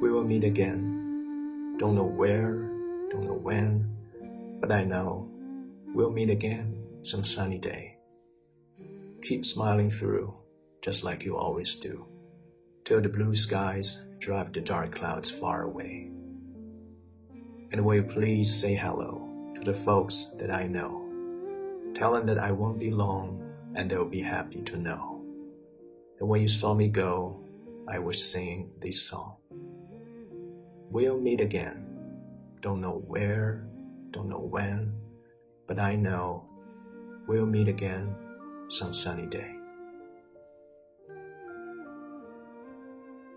we'll meet again. Don't know where, don't know when, but I know we'll meet again some sunny day. Keep smiling through, just like you always do, till the blue skies drive the dark clouds far away. And will you please say hello to the folks that I know? Tell them that I won't be long and they'll be happy to know. And when you saw me go, I was singing this song. We'll meet again. Don't know where, don't know when, but I know we'll meet again some sunny day.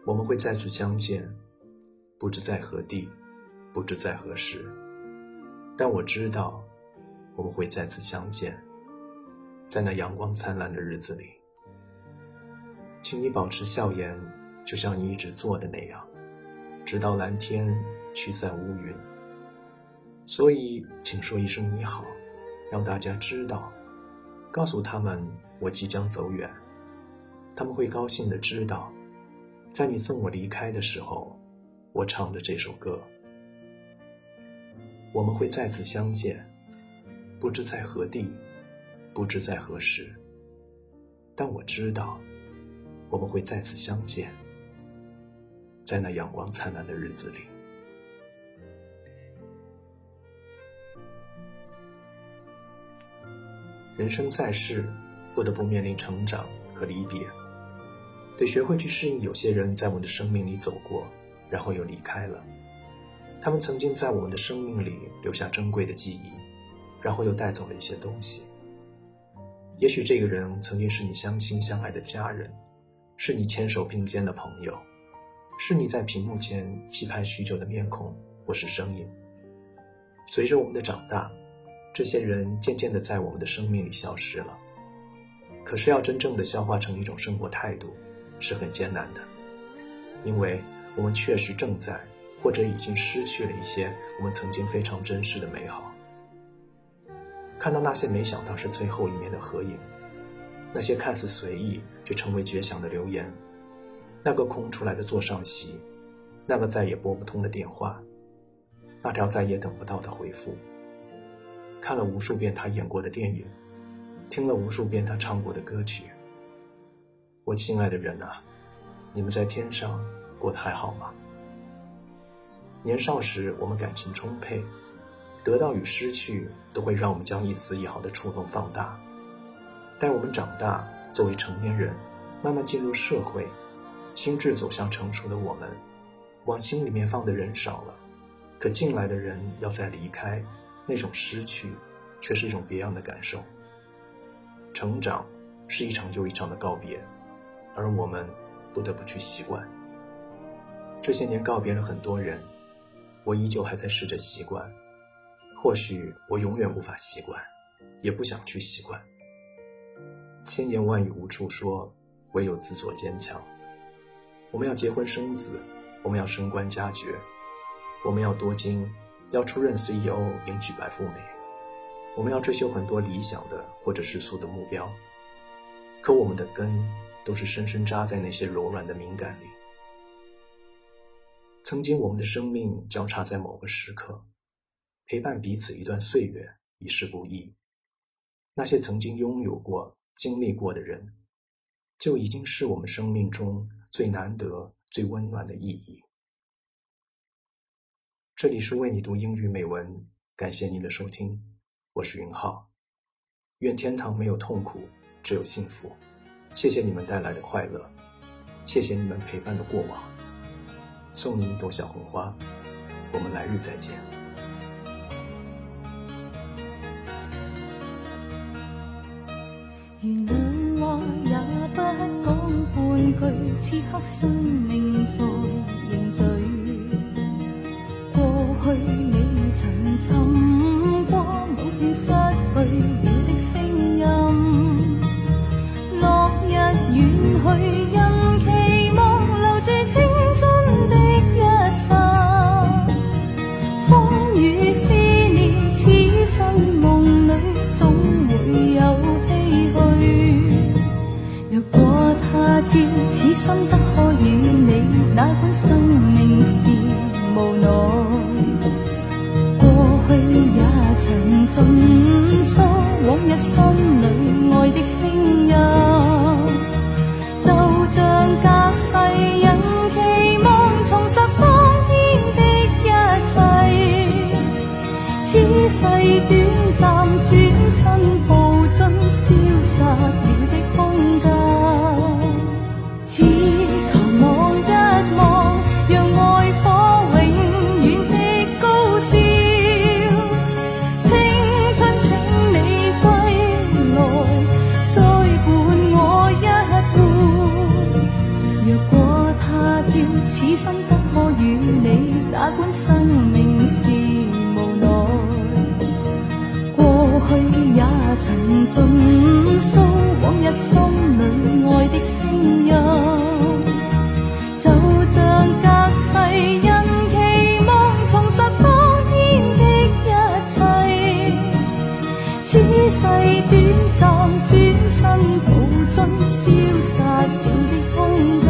我们会再次相见，不知在何地，不知在何时，但我知道我们会再次相见，在那阳光灿烂的日子里。请你保持笑颜，就像你一直做的那样，直到蓝天驱散乌云。所以，请说一声你好，让大家知道，告诉他们我即将走远，他们会高兴的知道。在你送我离开的时候，我唱着这首歌。我们会再次相见，不知在何地，不知在何时。但我知道，我们会再次相见，在那阳光灿烂的日子里。人生在世，不得不面临成长和离别。得学会去适应，有些人在我们的生命里走过，然后又离开了。他们曾经在我们的生命里留下珍贵的记忆，然后又带走了一些东西。也许这个人曾经是你相亲相爱的家人，是你牵手并肩的朋友，是你在屏幕前期盼许久的面孔或是声音。随着我们的长大，这些人渐渐的在我们的生命里消失了。可是要真正的消化成一种生活态度。是很艰难的，因为我们确实正在或者已经失去了一些我们曾经非常珍视的美好。看到那些没想到是最后一面的合影，那些看似随意却成为绝响的留言，那个空出来的座上席，那个再也拨不通的电话，那条再也等不到的回复。看了无数遍他演过的电影，听了无数遍他唱过的歌曲。我亲爱的人啊，你们在天上过得还好吗？年少时我们感情充沛，得到与失去都会让我们将一丝一毫的触动放大。待我们长大，作为成年人，慢慢进入社会，心智走向成熟的我们，往心里面放的人少了，可进来的人要再离开，那种失去却是一种别样的感受。成长是一场又一场的告别。而我们不得不去习惯。这些年告别了很多人，我依旧还在试着习惯。或许我永远无法习惯，也不想去习惯。千言万语无处说，唯有自作坚强。我们要结婚生子，我们要升官加爵，我们要多金，要出任 CEO，迎娶白富美。我们要追求很多理想的或者世俗的目标，可我们的根。都是深深扎在那些柔软的敏感里。曾经，我们的生命交叉在某个时刻，陪伴彼此一段岁月，已是不易。那些曾经拥有过、经历过的人，就已经是我们生命中最难得、最温暖的意义。这里是为你读英语美文，感谢您的收听，我是云浩。愿天堂没有痛苦，只有幸福。谢谢你们带来的快乐，谢谢你们陪伴的过往。送你一朵小红花，我们来日再见。此刻生命曾尽诉往日心里爱的声音，就像隔世人期望重拾当天的一切。此世短。尽诉往日心里爱的声音，就像隔世人期望重拾当天的一切。此世短暂，转身步进消失了的空间。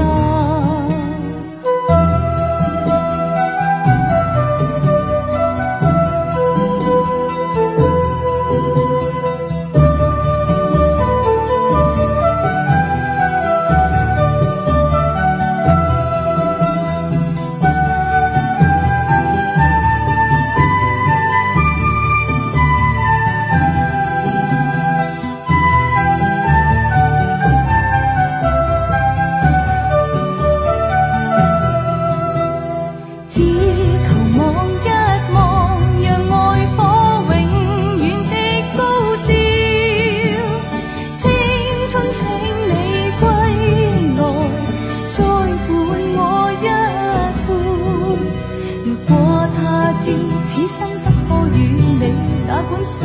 春请你归来，再伴我一半。若果他知此生不可与你，哪管生。